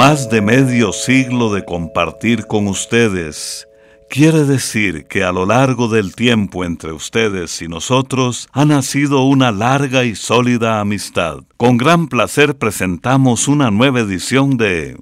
Más de medio siglo de compartir con ustedes quiere decir que a lo largo del tiempo entre ustedes y nosotros ha nacido una larga y sólida amistad. Con gran placer presentamos una nueva edición de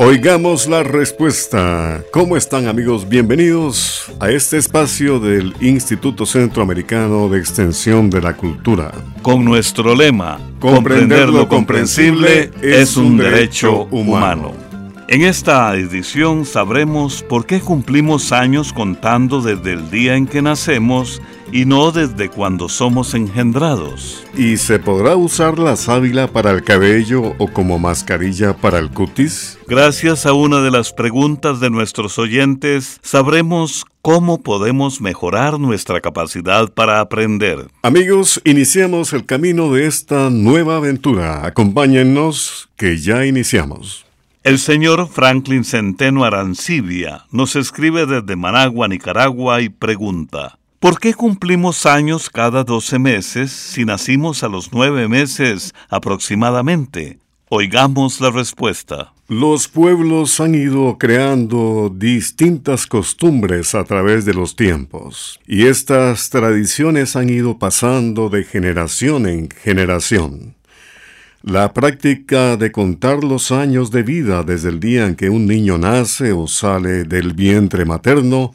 Oigamos la respuesta. ¿Cómo están amigos? Bienvenidos a este espacio del Instituto Centroamericano de Extensión de la Cultura. con nuestro lema Comprender lo comprensible es un derecho humano. En esta edición sabremos por qué cumplimos años contando desde el día en que nacemos y no desde cuando somos engendrados. ¿Y se podrá usar la sábila para el cabello o como mascarilla para el cutis? Gracias a una de las preguntas de nuestros oyentes, sabremos cómo podemos mejorar nuestra capacidad para aprender. Amigos, iniciamos el camino de esta nueva aventura. Acompáñennos que ya iniciamos. El señor Franklin Centeno Arancibia nos escribe desde Managua, Nicaragua, y pregunta, ¿por qué cumplimos años cada 12 meses si nacimos a los 9 meses aproximadamente? Oigamos la respuesta. Los pueblos han ido creando distintas costumbres a través de los tiempos, y estas tradiciones han ido pasando de generación en generación. La práctica de contar los años de vida desde el día en que un niño nace o sale del vientre materno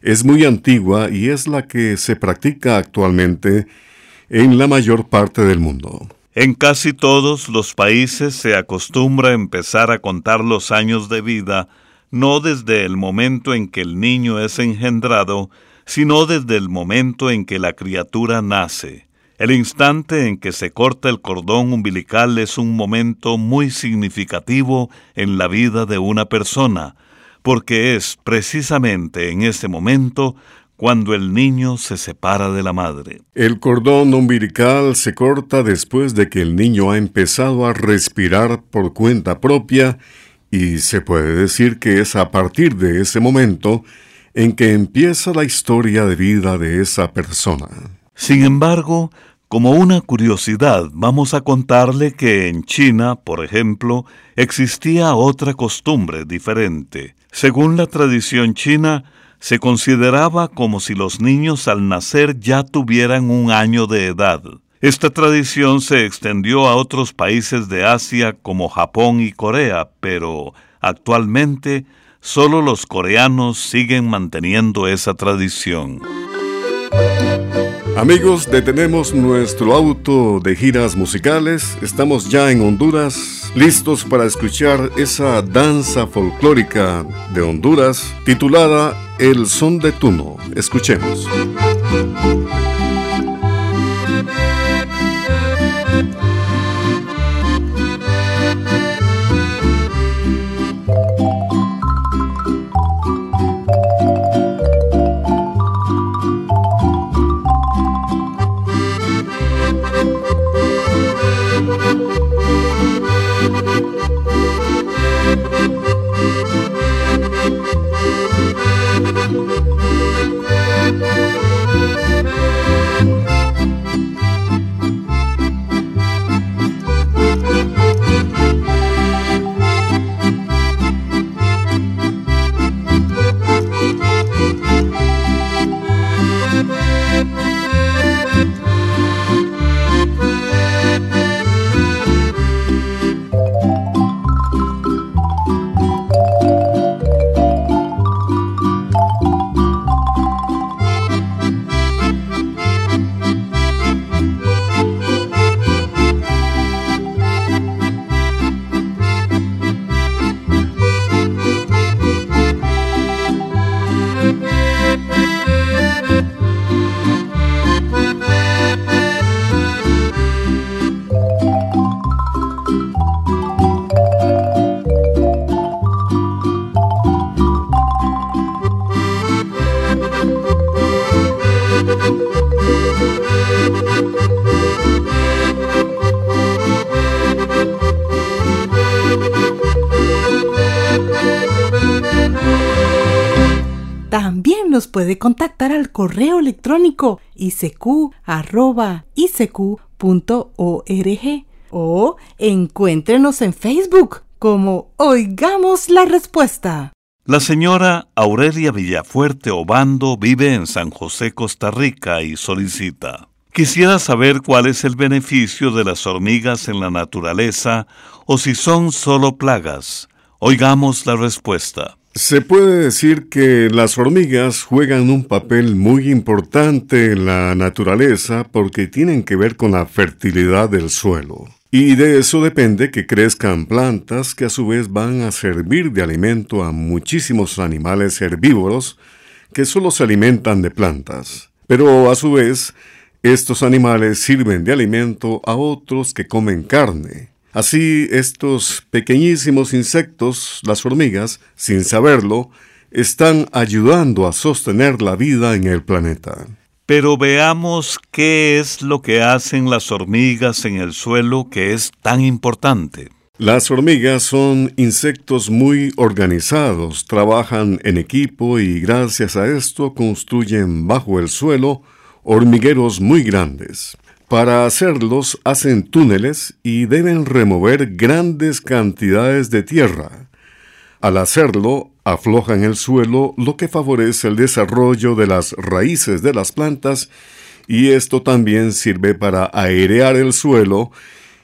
es muy antigua y es la que se practica actualmente en la mayor parte del mundo. En casi todos los países se acostumbra empezar a contar los años de vida no desde el momento en que el niño es engendrado, sino desde el momento en que la criatura nace. El instante en que se corta el cordón umbilical es un momento muy significativo en la vida de una persona, porque es precisamente en ese momento cuando el niño se separa de la madre. El cordón umbilical se corta después de que el niño ha empezado a respirar por cuenta propia y se puede decir que es a partir de ese momento en que empieza la historia de vida de esa persona. Sin embargo, como una curiosidad, vamos a contarle que en China, por ejemplo, existía otra costumbre diferente. Según la tradición china, se consideraba como si los niños al nacer ya tuvieran un año de edad. Esta tradición se extendió a otros países de Asia como Japón y Corea, pero actualmente solo los coreanos siguen manteniendo esa tradición. Amigos, detenemos nuestro auto de giras musicales. Estamos ya en Honduras, listos para escuchar esa danza folclórica de Honduras titulada El Son de Tuno. Escuchemos. Puede contactar al correo electrónico isq.org o encuéntrenos en Facebook como Oigamos la Respuesta. La señora Aurelia Villafuerte Obando vive en San José, Costa Rica y solicita. Quisiera saber cuál es el beneficio de las hormigas en la naturaleza o si son solo plagas. Oigamos la respuesta. Se puede decir que las hormigas juegan un papel muy importante en la naturaleza porque tienen que ver con la fertilidad del suelo. Y de eso depende que crezcan plantas que a su vez van a servir de alimento a muchísimos animales herbívoros que solo se alimentan de plantas. Pero a su vez, estos animales sirven de alimento a otros que comen carne. Así, estos pequeñísimos insectos, las hormigas, sin saberlo, están ayudando a sostener la vida en el planeta. Pero veamos qué es lo que hacen las hormigas en el suelo que es tan importante. Las hormigas son insectos muy organizados, trabajan en equipo y gracias a esto construyen bajo el suelo hormigueros muy grandes. Para hacerlos hacen túneles y deben remover grandes cantidades de tierra. Al hacerlo, aflojan el suelo, lo que favorece el desarrollo de las raíces de las plantas y esto también sirve para airear el suelo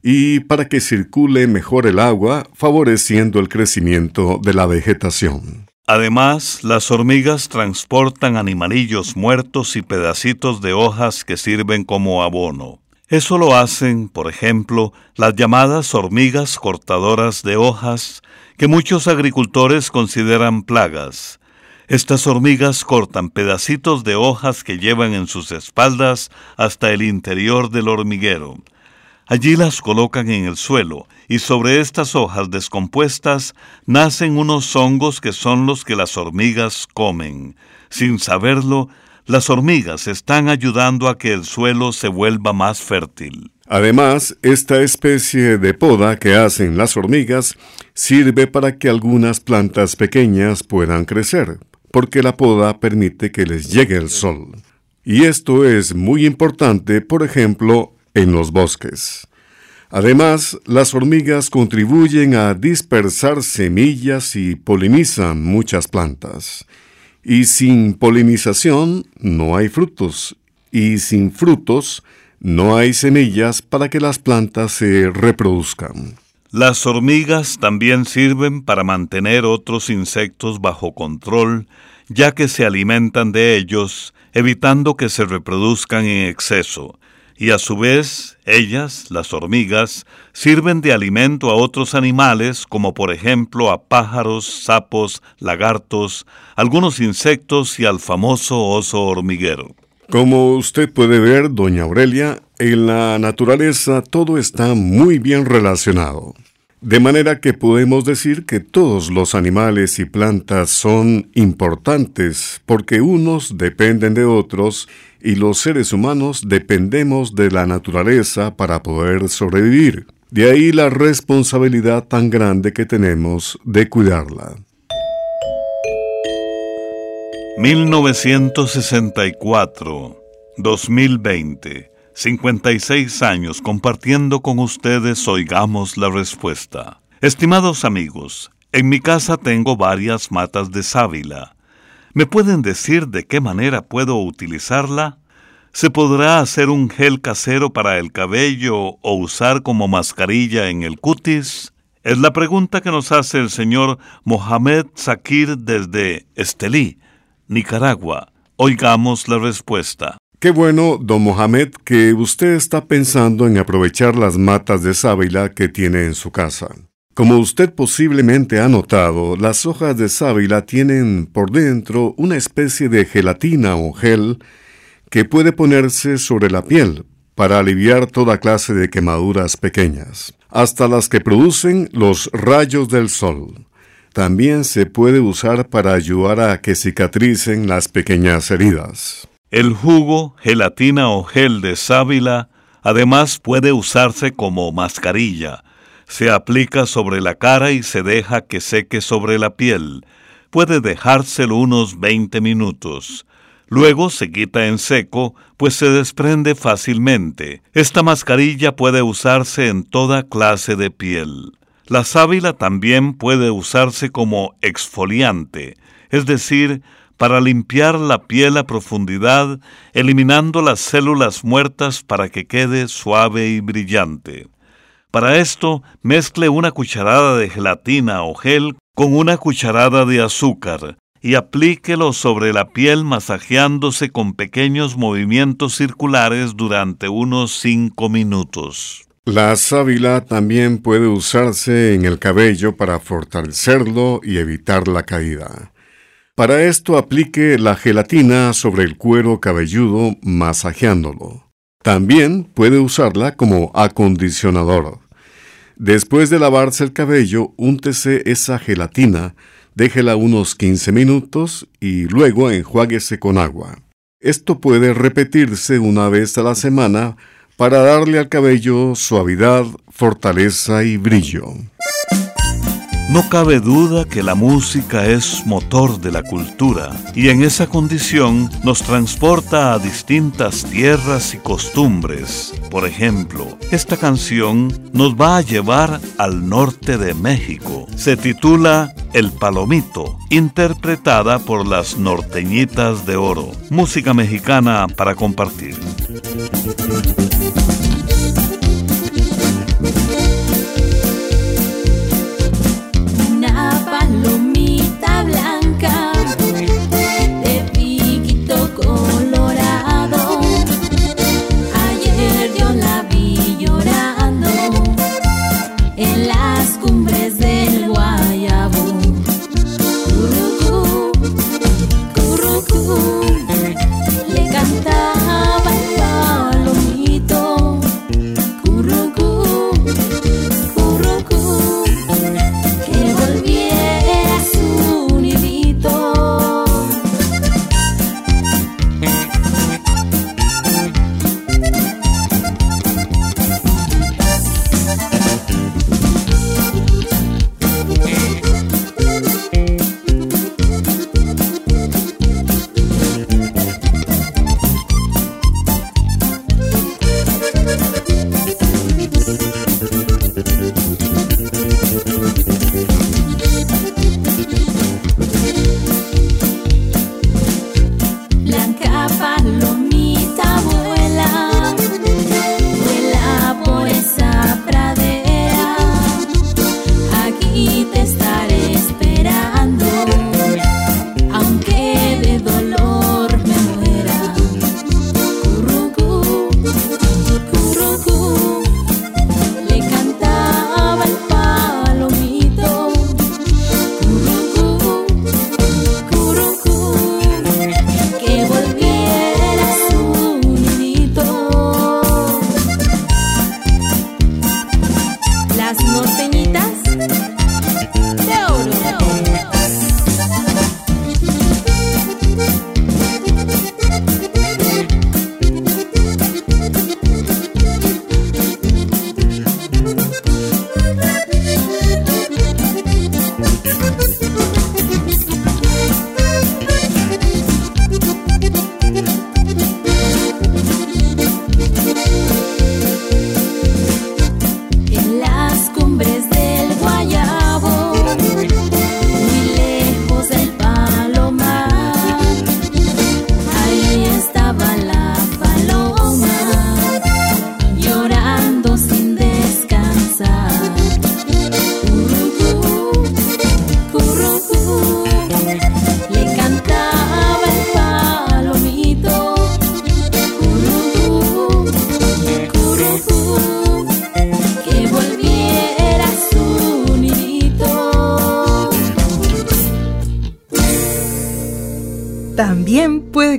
y para que circule mejor el agua, favoreciendo el crecimiento de la vegetación. Además, las hormigas transportan animalillos muertos y pedacitos de hojas que sirven como abono. Eso lo hacen, por ejemplo, las llamadas hormigas cortadoras de hojas, que muchos agricultores consideran plagas. Estas hormigas cortan pedacitos de hojas que llevan en sus espaldas hasta el interior del hormiguero. Allí las colocan en el suelo y sobre estas hojas descompuestas nacen unos hongos que son los que las hormigas comen. Sin saberlo, las hormigas están ayudando a que el suelo se vuelva más fértil. Además, esta especie de poda que hacen las hormigas sirve para que algunas plantas pequeñas puedan crecer, porque la poda permite que les llegue el sol. Y esto es muy importante, por ejemplo, en los bosques. Además, las hormigas contribuyen a dispersar semillas y polinizan muchas plantas. Y sin polinización no hay frutos, y sin frutos no hay semillas para que las plantas se reproduzcan. Las hormigas también sirven para mantener otros insectos bajo control, ya que se alimentan de ellos, evitando que se reproduzcan en exceso y a su vez ellas, las hormigas, sirven de alimento a otros animales como por ejemplo a pájaros, sapos, lagartos, algunos insectos y al famoso oso hormiguero. Como usted puede ver, doña Aurelia, en la naturaleza todo está muy bien relacionado. De manera que podemos decir que todos los animales y plantas son importantes porque unos dependen de otros y los seres humanos dependemos de la naturaleza para poder sobrevivir. De ahí la responsabilidad tan grande que tenemos de cuidarla. 1964, 2020. 56 años compartiendo con ustedes Oigamos la Respuesta. Estimados amigos, en mi casa tengo varias matas de sábila. ¿Me pueden decir de qué manera puedo utilizarla? ¿Se podrá hacer un gel casero para el cabello o usar como mascarilla en el cutis? Es la pregunta que nos hace el señor Mohamed Zakir desde Estelí, Nicaragua. Oigamos la respuesta. Qué bueno, don Mohamed, que usted está pensando en aprovechar las matas de sábila que tiene en su casa. Como usted posiblemente ha notado, las hojas de sábila tienen por dentro una especie de gelatina o gel que puede ponerse sobre la piel para aliviar toda clase de quemaduras pequeñas, hasta las que producen los rayos del sol. También se puede usar para ayudar a que cicatricen las pequeñas heridas. El jugo, gelatina o gel de sábila además puede usarse como mascarilla. Se aplica sobre la cara y se deja que seque sobre la piel. puede dejárselo unos 20 minutos. Luego se quita en seco, pues se desprende fácilmente. Esta mascarilla puede usarse en toda clase de piel. La sábila también puede usarse como exfoliante, es decir, para limpiar la piel a profundidad, eliminando las células muertas para que quede suave y brillante. Para esto, mezcle una cucharada de gelatina o gel con una cucharada de azúcar y aplíquelo sobre la piel masajeándose con pequeños movimientos circulares durante unos 5 minutos. La sábila también puede usarse en el cabello para fortalecerlo y evitar la caída. Para esto aplique la gelatina sobre el cuero cabelludo masajeándolo. También puede usarla como acondicionador. Después de lavarse el cabello, úntese esa gelatina déjela unos 15 minutos y luego enjuáguese con agua. Esto puede repetirse una vez a la semana para darle al cabello suavidad, fortaleza y brillo. No cabe duda que la música es motor de la cultura y en esa condición nos transporta a distintas tierras y costumbres. Por ejemplo, esta canción nos va a llevar al norte de México. Se titula El Palomito, interpretada por las norteñitas de oro. Música mexicana para compartir.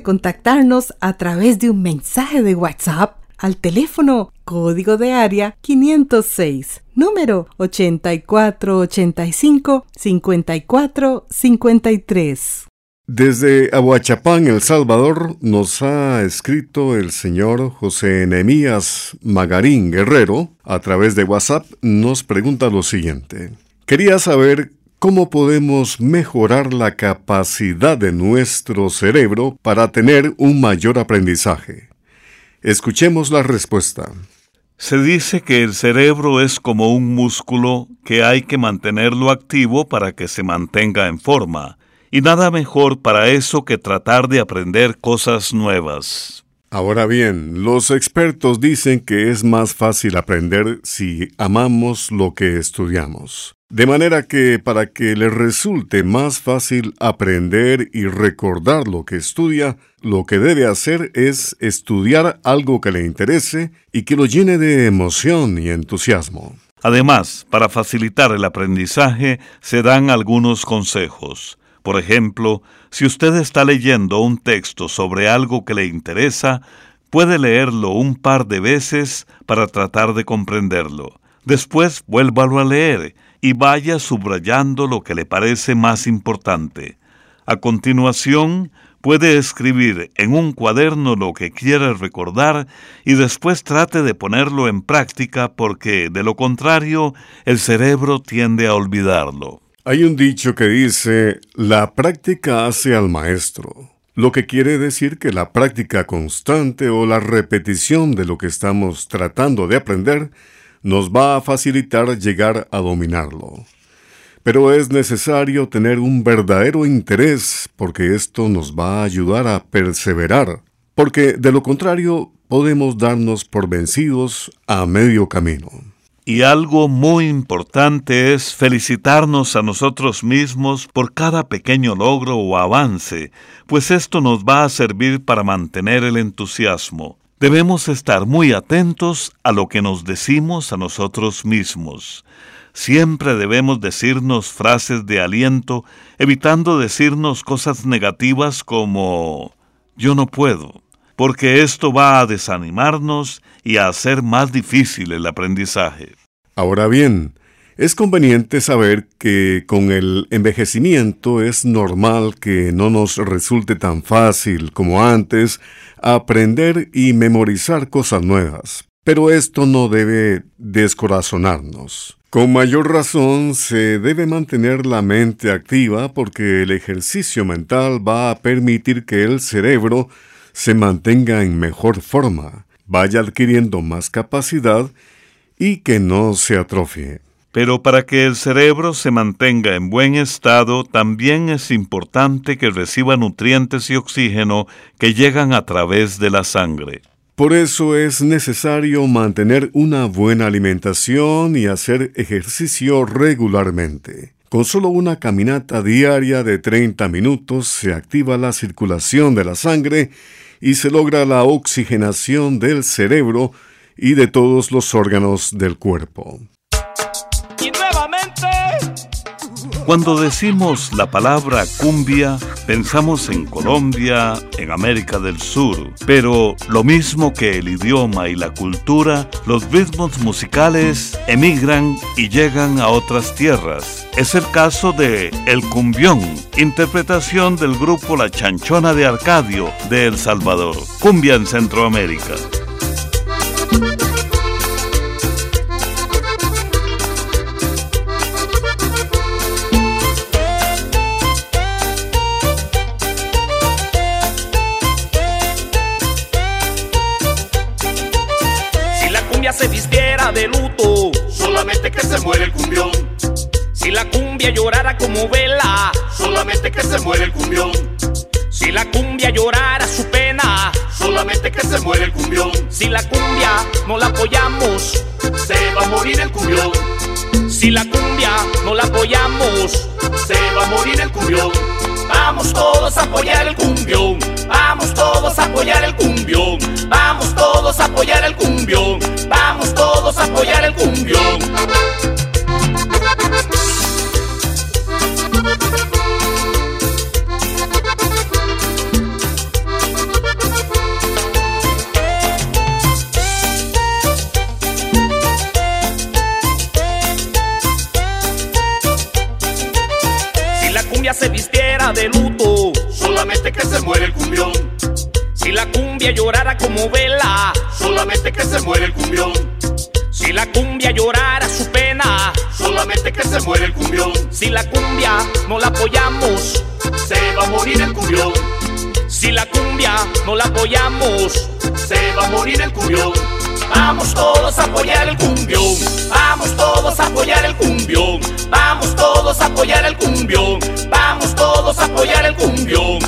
Contactarnos a través de un mensaje de WhatsApp al teléfono código de área 506, número 8485-5453. Desde Aguachapán, El Salvador, nos ha escrito el señor José Enemías Magarín Guerrero. A través de WhatsApp nos pregunta lo siguiente. Quería saber cómo podemos mejorar la capacidad de nuestro cerebro para tener un mayor aprendizaje. Escuchemos la respuesta. Se dice que el cerebro es como un músculo que hay que mantenerlo activo para que se mantenga en forma, y nada mejor para eso que tratar de aprender cosas nuevas. Ahora bien, los expertos dicen que es más fácil aprender si amamos lo que estudiamos. De manera que para que le resulte más fácil aprender y recordar lo que estudia, lo que debe hacer es estudiar algo que le interese y que lo llene de emoción y entusiasmo. Además, para facilitar el aprendizaje, se dan algunos consejos. Por ejemplo, si usted está leyendo un texto sobre algo que le interesa, puede leerlo un par de veces para tratar de comprenderlo. Después vuélvalo a leer y vaya subrayando lo que le parece más importante. A continuación, puede escribir en un cuaderno lo que quiere recordar y después trate de ponerlo en práctica porque, de lo contrario, el cerebro tiende a olvidarlo. Hay un dicho que dice, la práctica hace al maestro, lo que quiere decir que la práctica constante o la repetición de lo que estamos tratando de aprender nos va a facilitar llegar a dominarlo. Pero es necesario tener un verdadero interés porque esto nos va a ayudar a perseverar, porque de lo contrario podemos darnos por vencidos a medio camino. Y algo muy importante es felicitarnos a nosotros mismos por cada pequeño logro o avance, pues esto nos va a servir para mantener el entusiasmo. Debemos estar muy atentos a lo que nos decimos a nosotros mismos. Siempre debemos decirnos frases de aliento, evitando decirnos cosas negativas como yo no puedo, porque esto va a desanimarnos y a hacer más difícil el aprendizaje. Ahora bien, es conveniente saber que con el envejecimiento es normal que no nos resulte tan fácil como antes aprender y memorizar cosas nuevas, pero esto no debe descorazonarnos. Con mayor razón se debe mantener la mente activa porque el ejercicio mental va a permitir que el cerebro se mantenga en mejor forma, vaya adquiriendo más capacidad y que no se atrofie. Pero para que el cerebro se mantenga en buen estado, también es importante que reciba nutrientes y oxígeno que llegan a través de la sangre. Por eso es necesario mantener una buena alimentación y hacer ejercicio regularmente. Con solo una caminata diaria de 30 minutos se activa la circulación de la sangre y se logra la oxigenación del cerebro y de todos los órganos del cuerpo. Cuando decimos la palabra cumbia, pensamos en Colombia, en América del Sur, pero lo mismo que el idioma y la cultura, los ritmos musicales emigran y llegan a otras tierras. Es el caso de El Cumbión, interpretación del grupo La Chanchona de Arcadio de El Salvador, cumbia en Centroamérica. Cumbia llorara como vela, solamente que se muere el cumbión. Si la cumbia llorara su pena, solamente que se muere el cumbión. Si la cumbia no la apoyamos, se va a morir el cumbión. Si la cumbia no la apoyamos, se va a morir el cumbión. Vamos todos a apoyar el cumbión. Vamos todos a apoyar el cumbión. Vamos todos a apoyar el cumbión. Vamos todos a apoyar el cumbión. Solamente que se muere el cumbión. Si la cumbia llorara su pena, solamente que que se muere el cumbión. Si la cumbia no la apoyamos, se va a morir el cumbión. Si la cumbia no la apoyamos, se va a morir el cumbión. Vamos todos a apoyar el cumbión. Vamos todos a apoyar el cumbión. Vamos todos a apoyar el cumbión. Vamos todos a apoyar el cumbión.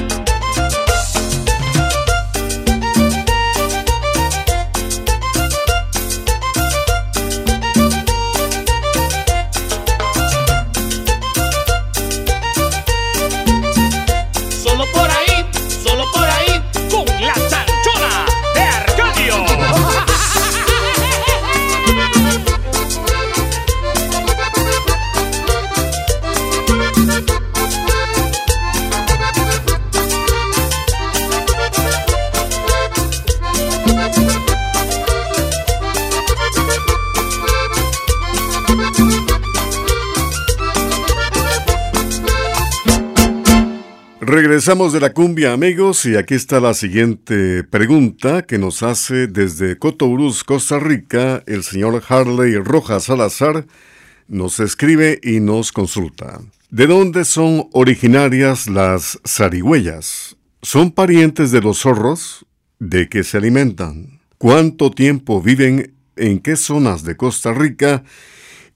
Regresamos de la cumbia amigos y aquí está la siguiente pregunta que nos hace desde Cotobruz, Costa Rica, el señor Harley Rojas Salazar nos escribe y nos consulta. ¿De dónde son originarias las zarigüeyas? ¿Son parientes de los zorros? ¿De qué se alimentan? ¿Cuánto tiempo viven? ¿En qué zonas de Costa Rica?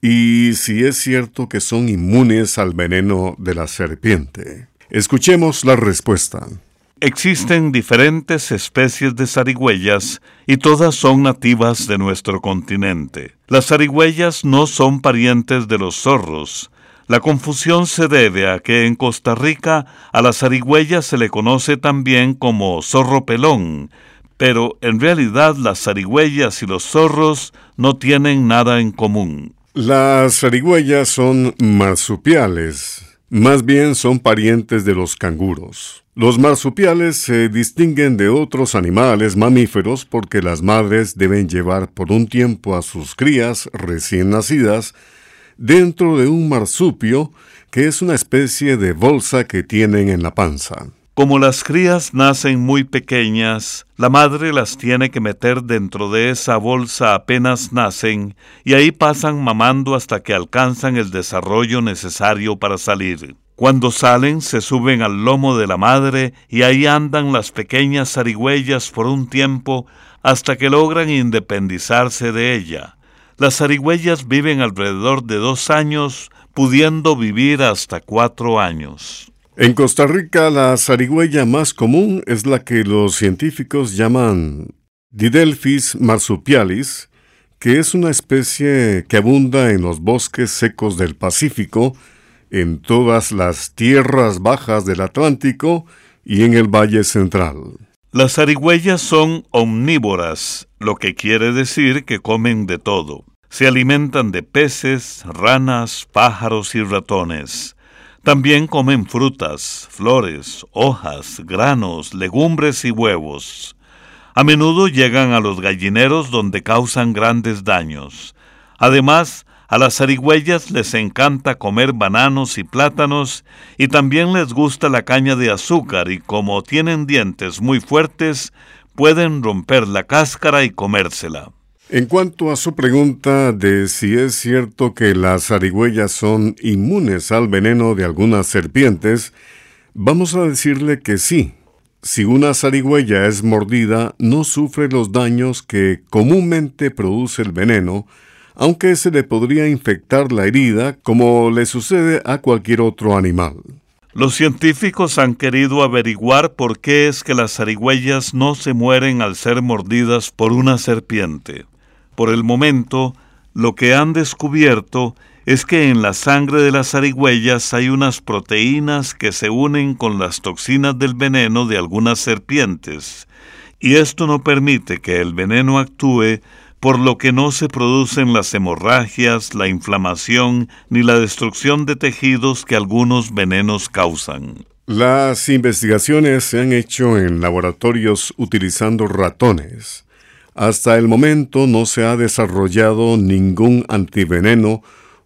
Y si es cierto que son inmunes al veneno de la serpiente. Escuchemos la respuesta. Existen diferentes especies de zarigüeyas y todas son nativas de nuestro continente. Las zarigüeyas no son parientes de los zorros. La confusión se debe a que en Costa Rica a la zarigüeya se le conoce también como zorro pelón, pero en realidad las zarigüeyas y los zorros no tienen nada en común. Las zarigüeyas son marsupiales, más bien son parientes de los canguros. Los marsupiales se distinguen de otros animales mamíferos porque las madres deben llevar por un tiempo a sus crías recién nacidas dentro de un marsupio que es una especie de bolsa que tienen en la panza. Como las crías nacen muy pequeñas, la madre las tiene que meter dentro de esa bolsa apenas nacen y ahí pasan mamando hasta que alcanzan el desarrollo necesario para salir. Cuando salen se suben al lomo de la madre y ahí andan las pequeñas zarigüeyas por un tiempo hasta que logran independizarse de ella. Las zarigüeyas viven alrededor de dos años, pudiendo vivir hasta cuatro años. En Costa Rica la zarigüeya más común es la que los científicos llaman Didelphis marsupialis, que es una especie que abunda en los bosques secos del Pacífico, en todas las tierras bajas del Atlántico y en el Valle Central. Las zarigüeyas son omnívoras, lo que quiere decir que comen de todo. Se alimentan de peces, ranas, pájaros y ratones. También comen frutas, flores, hojas, granos, legumbres y huevos. A menudo llegan a los gallineros donde causan grandes daños. Además, a las zarigüeyas les encanta comer bananos y plátanos y también les gusta la caña de azúcar y como tienen dientes muy fuertes, pueden romper la cáscara y comérsela. En cuanto a su pregunta de si es cierto que las zarigüeyas son inmunes al veneno de algunas serpientes, vamos a decirle que sí. Si una zarigüeya es mordida, no sufre los daños que comúnmente produce el veneno, aunque se le podría infectar la herida como le sucede a cualquier otro animal. Los científicos han querido averiguar por qué es que las zarigüeyas no se mueren al ser mordidas por una serpiente. Por el momento, lo que han descubierto es que en la sangre de las zarigüeyas hay unas proteínas que se unen con las toxinas del veneno de algunas serpientes, y esto no permite que el veneno actúe, por lo que no se producen las hemorragias, la inflamación ni la destrucción de tejidos que algunos venenos causan. Las investigaciones se han hecho en laboratorios utilizando ratones. Hasta el momento no se ha desarrollado ningún antiveneno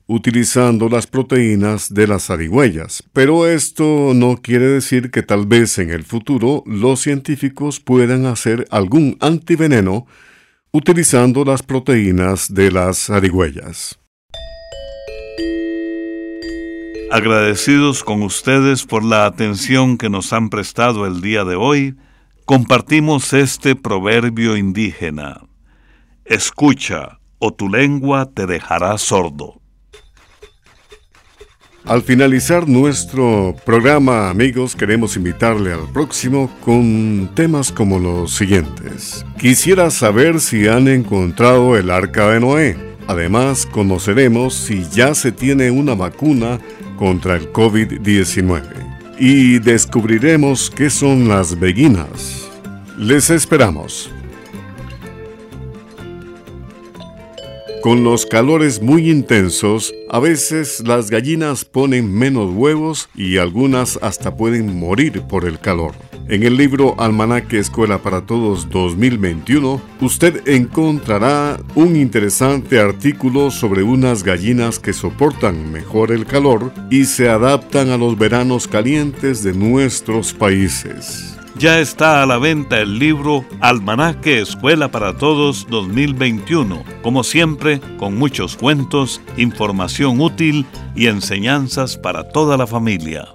utilizando las proteínas de las zarigüeyas, pero esto no quiere decir que tal vez en el futuro los científicos puedan hacer algún antiveneno utilizando las proteínas de las zarigüeyas. Agradecidos con ustedes por la atención que nos han prestado el día de hoy, compartimos este proverbio indígena. Escucha, o tu lengua te dejará sordo. Al finalizar nuestro programa, amigos, queremos invitarle al próximo con temas como los siguientes. Quisiera saber si han encontrado el arca de Noé. Además, conoceremos si ya se tiene una vacuna contra el COVID-19. Y descubriremos qué son las beguinas. Les esperamos. Con los calores muy intensos, a veces las gallinas ponen menos huevos y algunas hasta pueden morir por el calor. En el libro Almanaque Escuela para Todos 2021, usted encontrará un interesante artículo sobre unas gallinas que soportan mejor el calor y se adaptan a los veranos calientes de nuestros países ya está a la venta el libro Almanaque Escuela para Todos 2021, como siempre, con muchos cuentos, información útil y enseñanzas para toda la familia.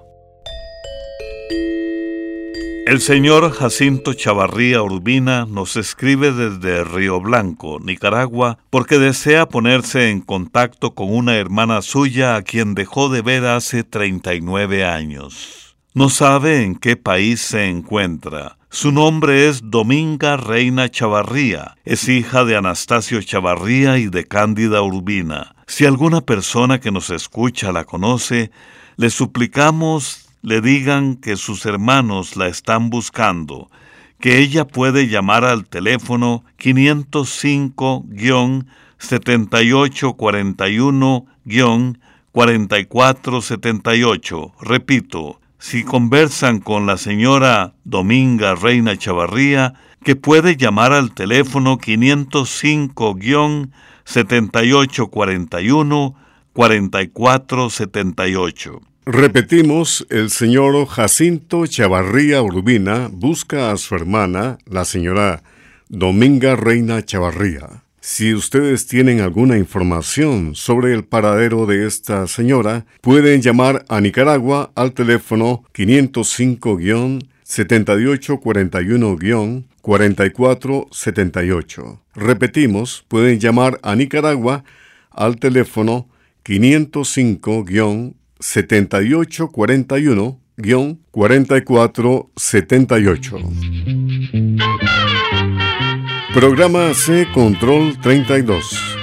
El señor Jacinto Chavarría Urbina nos escribe desde Río Blanco, Nicaragua, porque desea ponerse en contacto con una hermana suya a quien dejó de ver hace 39 años. No sabe en qué país se encuentra. Su nombre es Dominga Reina Chavarría. Es hija de Anastasio Chavarría y de Cándida Urbina. Si alguna persona que nos escucha la conoce, le suplicamos le digan que sus hermanos la están buscando, que ella puede llamar al teléfono 505-7841-4478. Repito, si conversan con la señora Dominga Reina Chavarría, que puede llamar al teléfono 505-7841-4478. Repetimos, el señor Jacinto Chavarría Urbina busca a su hermana, la señora Dominga Reina Chavarría. Si ustedes tienen alguna información sobre el paradero de esta señora, pueden llamar a Nicaragua al teléfono 505-7841-4478. Repetimos, pueden llamar a Nicaragua al teléfono 505-7841-4478. Programa C Control 32.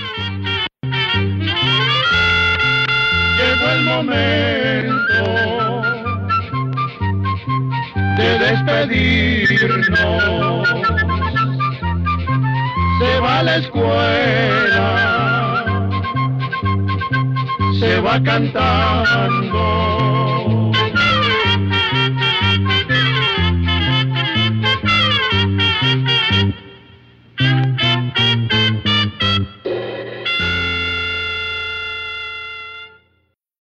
Llegó el momento de despedirnos. Se va a la escuela, se va cantando